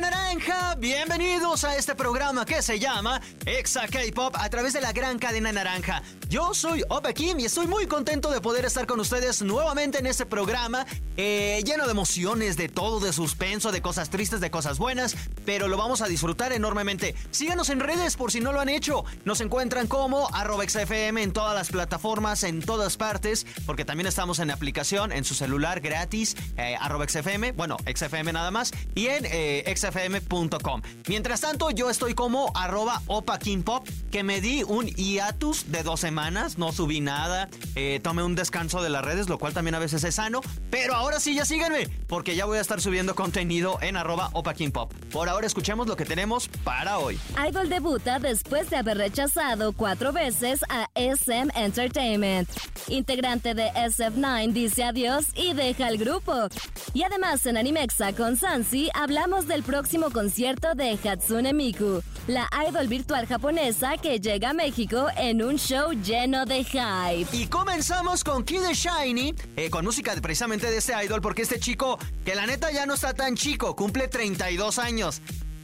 naranja, bienvenidos a este programa que se llama Exa K-Pop a través de la gran cadena naranja. Yo soy Opa Kim y estoy muy contento de poder estar con ustedes nuevamente en este programa eh, lleno de emociones, de todo, de suspenso, de cosas tristes, de cosas buenas, pero lo vamos a disfrutar enormemente. Síganos en redes por si no lo han hecho. Nos encuentran como XFM en todas las plataformas, en todas partes, porque también estamos en aplicación, en su celular gratis, eh, XFM, bueno, XFM nada más, y en eh, xfm.com. Mientras tanto, yo estoy como arroba Opa Pop, que me di un hiatus de dos semanas no subí nada, eh, tomé un descanso de las redes, lo cual también a veces es sano, pero ahora sí ya síganme, porque ya voy a estar subiendo contenido en arroba Pop. Por ahora escuchemos lo que tenemos para hoy. Idol debuta después de haber rechazado cuatro veces a SM Entertainment. Integrante de SF9 dice adiós y deja el grupo. Y además en Animexa con Sansi hablamos del próximo concierto de Hatsune Miku, la idol virtual japonesa que llega a México en un show lleno de hype. Y comenzamos con Kid Shiny, eh, con música precisamente de este idol, porque este chico, que la neta ya no está tan chico, cumple 32 años.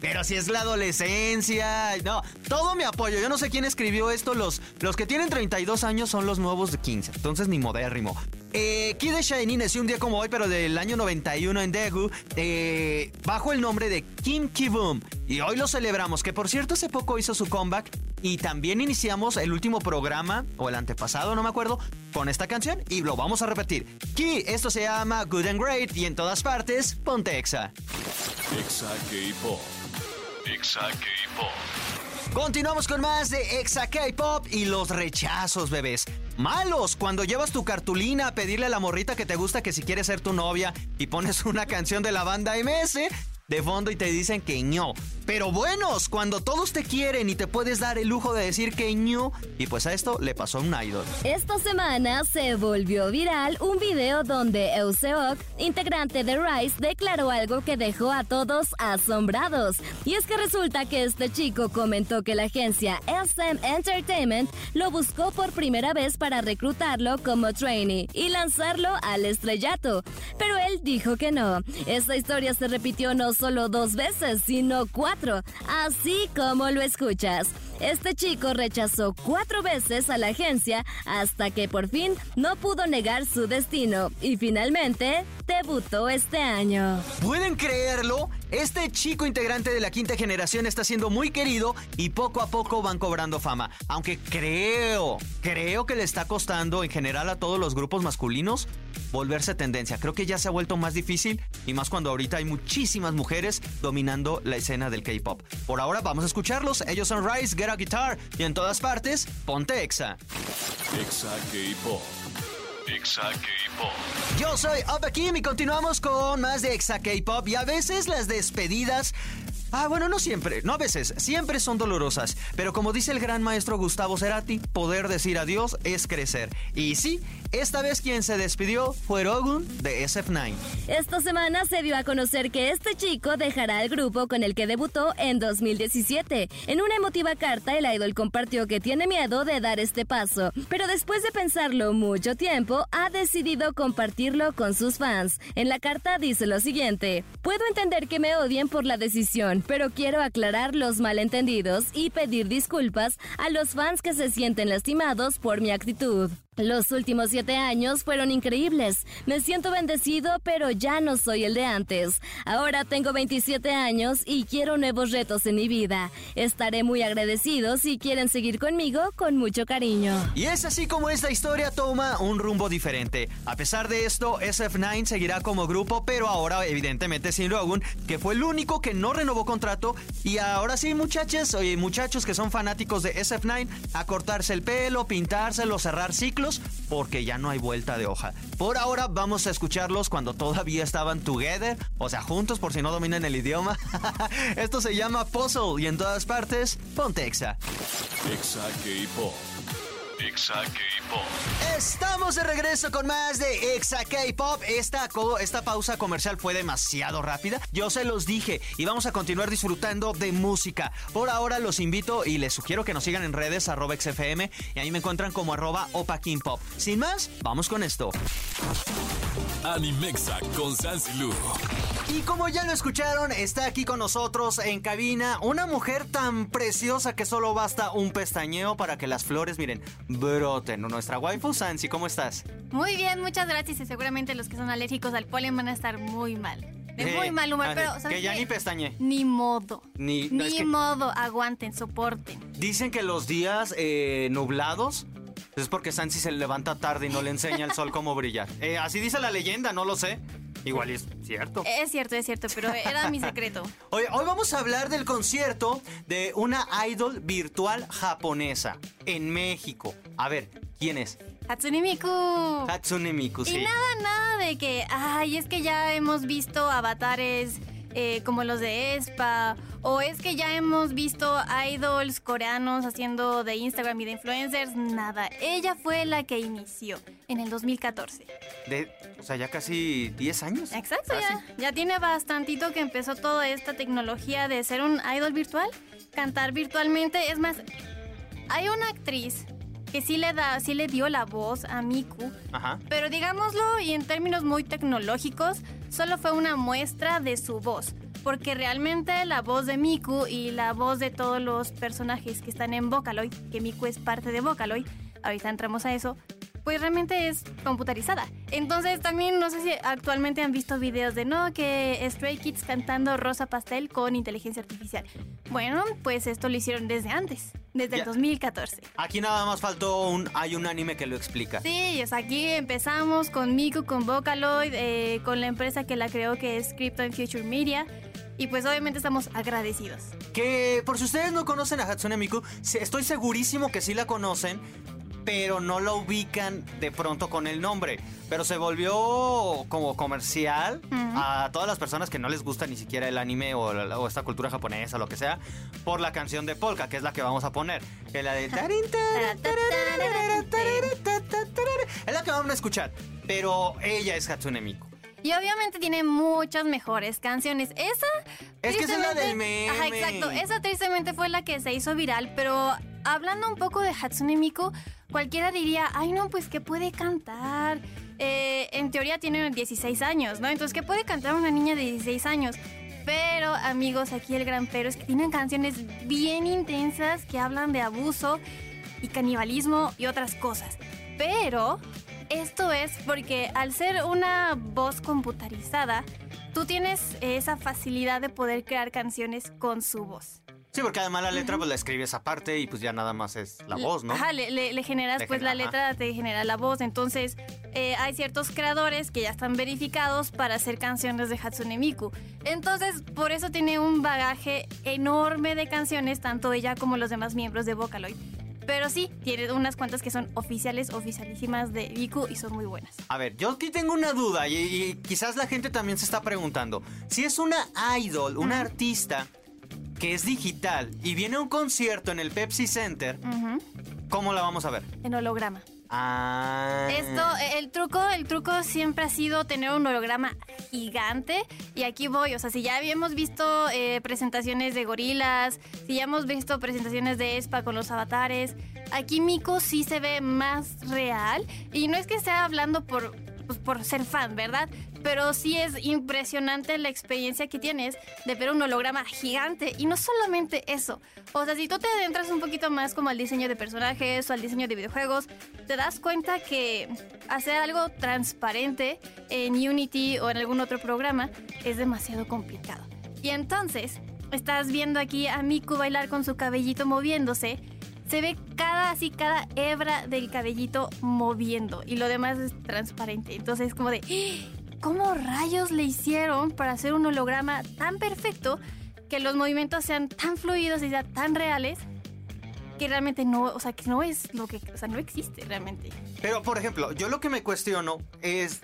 Pero si es la adolescencia, no, todo mi apoyo. Yo no sé quién escribió esto. Los, los que tienen 32 años son los nuevos de 15. Entonces ni modérrimo. Eh, Kid Shiny nació un día como hoy, pero del año 91 en Daegu, eh, bajo el nombre de Kim Ki-boom. Y hoy lo celebramos, que por cierto hace poco hizo su comeback. Y también iniciamos el último programa, o el antepasado, no me acuerdo, con esta canción. Y lo vamos a repetir. Ki, esto se llama Good and Great y en todas partes, ponte Exa. Exa K-Pop. Exa K-Pop. Continuamos con más de Exa K-Pop y los rechazos, bebés. Malos cuando llevas tu cartulina a pedirle a la morrita que te gusta que si quiere ser tu novia y pones una canción de la banda MS de fondo y te dicen que ño. Pero buenos, cuando todos te quieren y te puedes dar el lujo de decir que ño. Y pues a esto le pasó a un idol. Esta semana se volvió viral un video donde Euseok, integrante de Rise, declaró algo que dejó a todos asombrados. Y es que resulta que este chico comentó que la agencia SM Entertainment lo buscó por primera vez para reclutarlo como trainee y lanzarlo al estrellato. Pero él dijo que no. Esta historia se repitió no solo dos veces, sino cuatro, así como lo escuchas. Este chico rechazó cuatro veces a la agencia hasta que por fin no pudo negar su destino y finalmente debutó este año. ¿Pueden creerlo? Este chico integrante de la quinta generación está siendo muy querido y poco a poco van cobrando fama. Aunque creo, creo que le está costando en general a todos los grupos masculinos volverse tendencia. Creo que ya se ha vuelto más difícil y más cuando ahorita hay muchísimas mujeres dominando la escena del K-pop. Por ahora vamos a escucharlos. Ellos son Rise, Get a Guitar y en todas partes, ponte Exa. Exa K-Pop. Exa K-Pop. Yo soy Opa Kim y continuamos con más de Exa K-Pop y a veces las despedidas Ah, bueno, no siempre, no a veces, siempre son dolorosas, pero como dice el gran maestro Gustavo Cerati, poder decir adiós es crecer. Y sí, esta vez quien se despidió fue Rogun de SF9. Esta semana se dio a conocer que este chico dejará el grupo con el que debutó en 2017. En una emotiva carta, el idol compartió que tiene miedo de dar este paso, pero después de pensarlo mucho tiempo, ha decidido compartirlo con sus fans. En la carta dice lo siguiente, puedo entender que me odien por la decisión pero quiero aclarar los malentendidos y pedir disculpas a los fans que se sienten lastimados por mi actitud. Los últimos siete años fueron increíbles. Me siento bendecido, pero ya no soy el de antes. Ahora tengo 27 años y quiero nuevos retos en mi vida. Estaré muy agradecido si quieren seguir conmigo con mucho cariño. Y es así como esta historia toma un rumbo diferente. A pesar de esto, SF9 seguirá como grupo, pero ahora evidentemente sin Rogun, que fue el único que no renovó contrato. Y ahora sí, muchachos y muchachos que son fanáticos de SF9, a cortarse el pelo, pintárselo, cerrar ciclos porque ya no hay vuelta de hoja. Por ahora vamos a escucharlos cuando todavía estaban together, o sea, juntos por si no dominan el idioma. Esto se llama Puzzle y en todas partes, ponte Exa. Exa K-Pop. Exa K-Pop. Estamos de regreso con más de Exa K-Pop. Esta, esta pausa comercial fue demasiado rápida. Yo se los dije y vamos a continuar disfrutando de música. Por ahora los invito y les sugiero que nos sigan en redes arroba XFM y ahí me encuentran como arroba Opa King Pop. Sin más, vamos con esto. Animexa con Sansi Lu. Y como ya lo escucharon, está aquí con nosotros en cabina una mujer tan preciosa que solo basta un pestañeo para que las flores, miren, broten. Nuestra waifu Sansi, ¿cómo estás? Muy bien, muchas gracias. Y seguramente los que son alérgicos al polen van a estar muy mal. De Eh, muy mal humor, pero que ¿sabes ya qué? ni pestañe. Ni modo. Ni- no, Ni es que- modo. Aguanten, soporten. Dicen que los días eh, nublados es porque Sansi se levanta tarde y no le enseña el sol cómo brillar. Eh, así dice la leyenda, no lo sé. Igual es cierto. Es cierto, es cierto, pero era mi secreto. Hoy, hoy vamos a hablar del concierto de una idol virtual japonesa en México. A ver, ¿quién es? Hatsune Miku. Hatsune Miku, sí. Y nada, nada de que, ay, es que ya hemos visto avatares eh, como los de Espa, o es que ya hemos visto idols coreanos haciendo de Instagram y de influencers, nada. Ella fue la que inició en el 2014. De, o sea, ya casi 10 años. Exacto, ya, ya tiene bastantito que empezó toda esta tecnología de ser un idol virtual, cantar virtualmente. Es más, hay una actriz que sí le da, sí le dio la voz a Miku, Ajá. pero digámoslo y en términos muy tecnológicos, solo fue una muestra de su voz. Porque realmente la voz de Miku y la voz de todos los personajes que están en Vocaloid, que Miku es parte de Vocaloid, ahorita entramos a eso, pues realmente es computarizada. Entonces también no sé si actualmente han visto videos de no, que Stray Kids cantando Rosa Pastel con inteligencia artificial. Bueno, pues esto lo hicieron desde antes, desde Ya. el 2014. Aquí nada más faltó un. Hay un anime que lo explica. Sí, es aquí empezamos con Miku, con Vocaloid, eh, con la empresa que la creó que es Krypton Future Media. Y pues obviamente estamos agradecidos. Que por si ustedes no conocen a Hatsune Miku, estoy segurísimo que sí la conocen, pero no la ubican de pronto con el nombre. Pero se volvió como comercial a todas las personas que no les gusta ni siquiera el anime o, o esta cultura japonesa, lo que sea, por la canción de Polka, que es la que vamos a poner. Que es la de... Es la que vamos a escuchar. Pero ella es Hatsune Miku. Y obviamente tiene muchas mejores canciones. Esa. Es que es la del meme. Ajá, exacto. Esa tristemente fue la que se hizo viral. Pero hablando un poco de Hatsune Miku, cualquiera diría, ay no, pues que puede cantar. Eh, en teoría tiene 16 años, ¿no? Entonces, ¿qué puede cantar una niña de 16 años? Pero, amigos, aquí el gran pero es que tienen canciones bien intensas que hablan de abuso y canibalismo y otras cosas. Pero esto es porque al ser una voz computarizada, tú tienes esa facilidad de poder crear canciones con su voz. Sí, porque además la letra pues la escribes aparte y pues ya nada más es la voz, ¿no? Ajá, le, le- le generas Le pues genera- la ajá. letra, te genera la voz. Entonces, eh, hay ciertos creadores que ya están verificados para hacer canciones de Hatsune Miku. Entonces, por eso tiene un bagaje enorme de canciones, tanto ella como los demás miembros de Vocaloid. Pero sí, tiene unas cuantas que son oficiales, oficialísimas de Miku y son muy buenas. A ver, yo aquí tengo una duda y, y quizás la gente también se está preguntando. Si es una idol, una artista que es digital y viene a un concierto en el Pepsi Center, ¿cómo la vamos a ver? En holograma. Ah. Esto, eh, el truco, el truco siempre ha sido tener un holograma gigante. Y aquí voy, o sea, si ya habíamos visto eh, presentaciones de gorilas, si ya hemos visto presentaciones de Espa con los avatares, aquí Miko sí se ve más real. Y no es que esté hablando por, pues, por ser fan, ¿verdad? Pero sí es impresionante la experiencia que tienes de ver un holograma gigante. Y no solamente eso. O sea, si tú te adentras un poquito más como al diseño de personajes o al diseño de videojuegos, te das cuenta que hacer algo transparente en Unity o en algún otro programa es demasiado complicado. Y entonces, estás viendo aquí a Miku bailar con su cabellito moviéndose. Se ve cada así, cada hebra del cabellito moviendo y lo demás es transparente. Entonces, como de, ¡Ah! ¿cómo rayos le hicieron para hacer un holograma tan perfecto que los movimientos sean tan fluidos y sean tan reales que realmente no, o sea, que no es lo que, o sea, no existe realmente. Pero, por ejemplo, yo lo que me cuestiono es,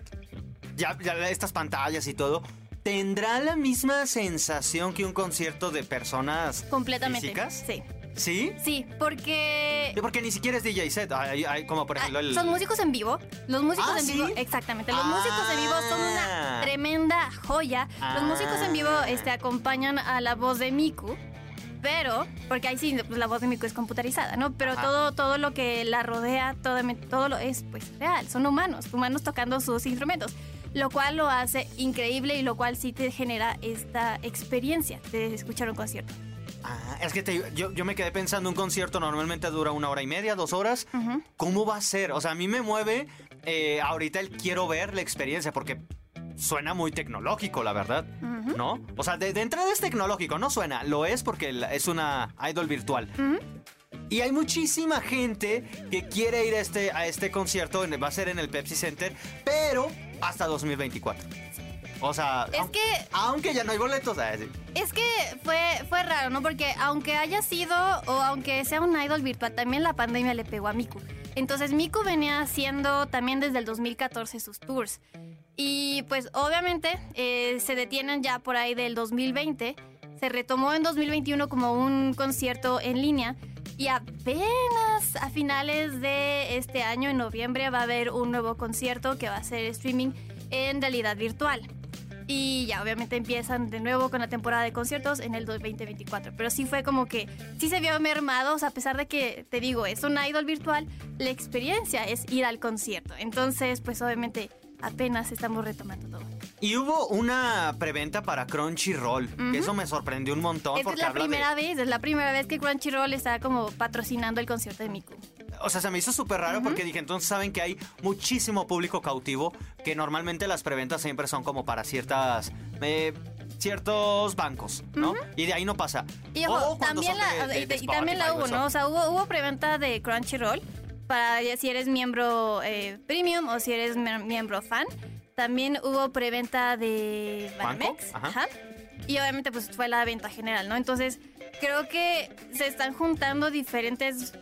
ya, ya estas pantallas y todo, ¿tendrá la misma sensación que un concierto de personas Completamente. físicas? Sí. ¿Sí? Sí, porque... Porque ni siquiera es DJ set, hay, hay como por Ah, ejemplo el... Son músicos en vivo. Los músicos Ah, en ¿sí? vivo, exactamente. Los Ah. músicos en vivo son una tremenda joya. Los músicos en vivo Ah. este, acompañan a la voz de Miku. Pero, porque ahí sí, pues, la voz de Miku es computarizada, ¿no? Pero Ajá. todo, todo lo que la rodea, todo, todo lo es pues real. Son humanos, humanos tocando sus instrumentos. Lo cual lo hace increíble y lo cual sí te genera esta experiencia de escuchar un concierto. Ah, es que te- yo, yo me quedé pensando, un concierto normalmente dura una hora y media, dos horas. ¿Cómo va a ser? O sea, a mí me mueve eh, ahorita el quiero ver la experiencia porque suena muy tecnológico, la verdad. ¿No? O sea, de, de entrada es tecnológico, no suena. Lo es porque es una idol virtual. Y hay muchísima gente que quiere ir a este, a este concierto, va a ser en el Pepsi Center, pero hasta 2024. O sea, Es aun- que aunque ya no hay boletos. ah, sí. Es que fue, fue raro, ¿no? Porque aunque haya sido o aunque sea un idol virtual, también la pandemia le pegó a Miku. Entonces Miku venía haciendo también desde el 2014 sus tours. Y pues obviamente eh, se detienen ya por ahí del 2020. Se retomó en 2021 como un concierto en línea. Y apenas a finales de este año, en noviembre, va a haber un nuevo concierto que va a ser streaming en realidad virtual. Y ya obviamente empiezan de nuevo con la temporada de conciertos en el 2024. Pero sí fue como que sí se vio mermado, o sea, a pesar de que, te digo, es un idol virtual, la experiencia es ir al concierto. Entonces, pues obviamente apenas estamos retomando todo. Y hubo una preventa para Crunchyroll, que eso me sorprendió un montón Esta es porque la habla primera de... vez, es la primera vez que Crunchyroll está como patrocinando el concierto de Miku. O sea, se me hizo súper raro porque dije, entonces saben que hay muchísimo público cautivo, que normalmente las preventas siempre son como para ciertas... eh, ciertos bancos, ¿no? Y de ahí no pasa. Y ojo, también la, de- de- y- de y también la hubo. ¿no? O sea, hubo, hubo preventa de Crunchyroll para si eres miembro eh, premium o si eres mie- miembro fan. También hubo preventa de. Banamex. Ajá. Ajá. Y obviamente pues fue la venta general, ¿no? Entonces creo que se están juntando diferentes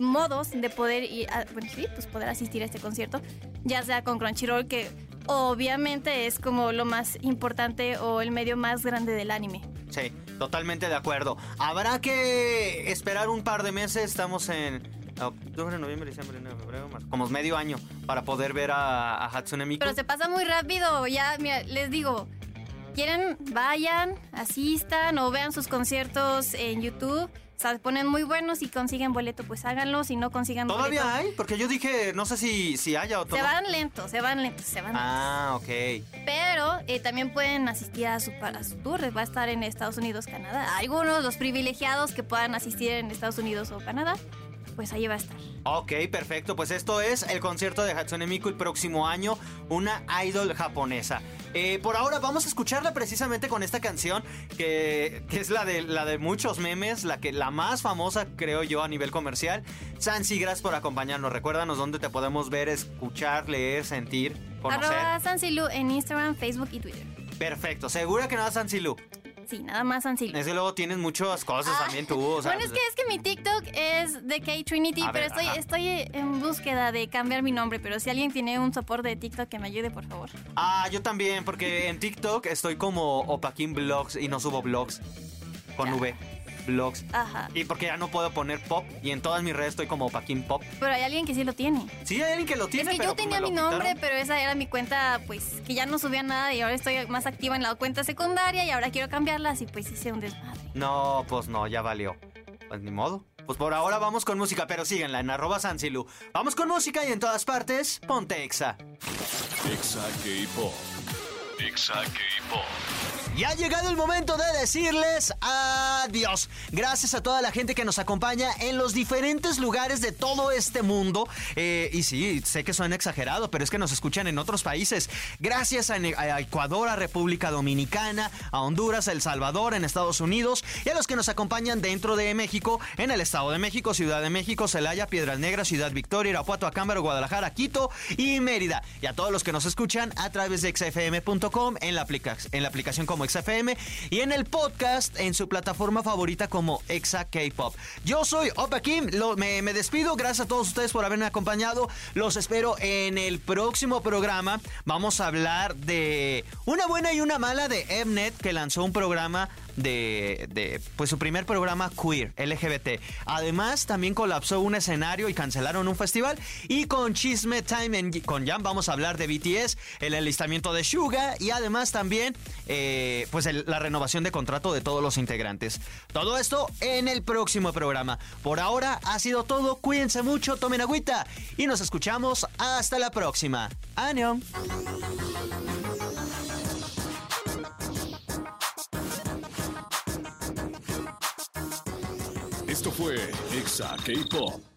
modos de poder ir a- bueno, sí, pues poder asistir a este concierto, ya sea con Crunchyroll que obviamente es como lo más importante o el medio más grande del anime. Sí, totalmente de acuerdo. Habrá que esperar un par de meses. Estamos en octubre, noviembre, diciembre, enero, febrero, marzo. Como medio año para poder ver a, a Hatsune Miku. Pero se pasa muy rápido, ya, mira, les digo, quieren, vayan, asistan o vean sus conciertos en YouTube. O sea, ponen muy buenos y consiguen boleto, pues háganlo. Si no consigan ¿Todavía boleto, hay? Porque yo dije, no sé si, si haya o todo. se van lentos, se van lentos, se van Ah, ok. Pero eh, también pueden asistir a su, a su tour. Va a estar en Estados Unidos, Canadá. Algunos, los privilegiados que puedan asistir en Estados Unidos o Canadá, pues ahí va a estar. Ok, perfecto. Pues esto es el concierto de Hatsune Miku el próximo año, una idol japonesa. Eh, por ahora vamos a escucharla precisamente con esta canción, que, que es la de, la de muchos memes, la, que, la más famosa, creo yo, a nivel comercial. Sansi, gracias por acompañarnos. Recuérdanos dónde te podemos ver, escuchar, leer, sentir, conocer. Arroba Sansilu en Instagram, Facebook y Twitter. Perfecto. ¿Segura que no vas Sansi Lu? Sí, nada más Sansilu. Es que luego tienes muchas cosas Ah, también tú. O sea, bueno, es que, es que mi TikTok es de K-Trinity, pero ver, estoy, ajá. estoy en búsqueda de cambiar mi nombre. Pero si alguien tiene un soporte de TikTok, que me ayude, por favor. Ah, yo también, porque en TikTok estoy como Opaquín Vlogs y no subo vlogs con Ya. V. Vlogs. Ajá. Y porque ya no puedo poner pop y en todas mis redes estoy como Opaquín Pop. Pero hay alguien que sí lo tiene. Sí, hay alguien que lo tiene, es que pero yo tenía mi nombre, quitaron. pero esa era mi cuenta, pues, que ya no subía nada y ahora estoy más activa en la cuenta secundaria y ahora quiero cambiarlas y pues hice un desmadre. No, pues no, ya valió. Pues ni modo. Pues por ahora vamos con música, pero síguenla en arroba Sansilu. Vamos con música y en todas partes, ponte exa. Exa K-Pop. Exa K-Pop. Y ha llegado el momento de decirles adiós. Gracias a toda la gente que nos acompaña en los diferentes lugares de todo este mundo. Eh, y sí, sé que suena exagerado, pero es que nos escuchan en otros países. Gracias a, Ecuador, a República Dominicana, a Honduras, a El Salvador, en Estados Unidos. Y a los que nos acompañan dentro de México, en el Estado de México, Ciudad de México, Celaya, Piedras Negras, Ciudad Victoria, Irapuato, Acámbaro, Guadalajara, Quito y Mérida. Y a todos los que nos escuchan a través de xfm.com en la, en la aplicación como XFM y en el podcast en su plataforma favorita como Exa K-Pop. Yo soy Opa Kim, lo- me, me despido, gracias a todos ustedes por haberme acompañado. Los espero en el próximo programa. Vamos a hablar de una buena y una mala de Mnet que lanzó un programa de, de, pues su primer programa queer, LGBT. Además, también colapsó un escenario y cancelaron un festival. Y con Chisme Time con Jam vamos a hablar de BTS, el enlistamiento de Suga y además también eh, pues la renovación de contrato de todos los integrantes. Todo esto en el próximo programa. Por ahora ha sido todo. Cuídense mucho, tomen agüita y nos escuchamos hasta la próxima. ¡Año! Fue Exa K-Pop.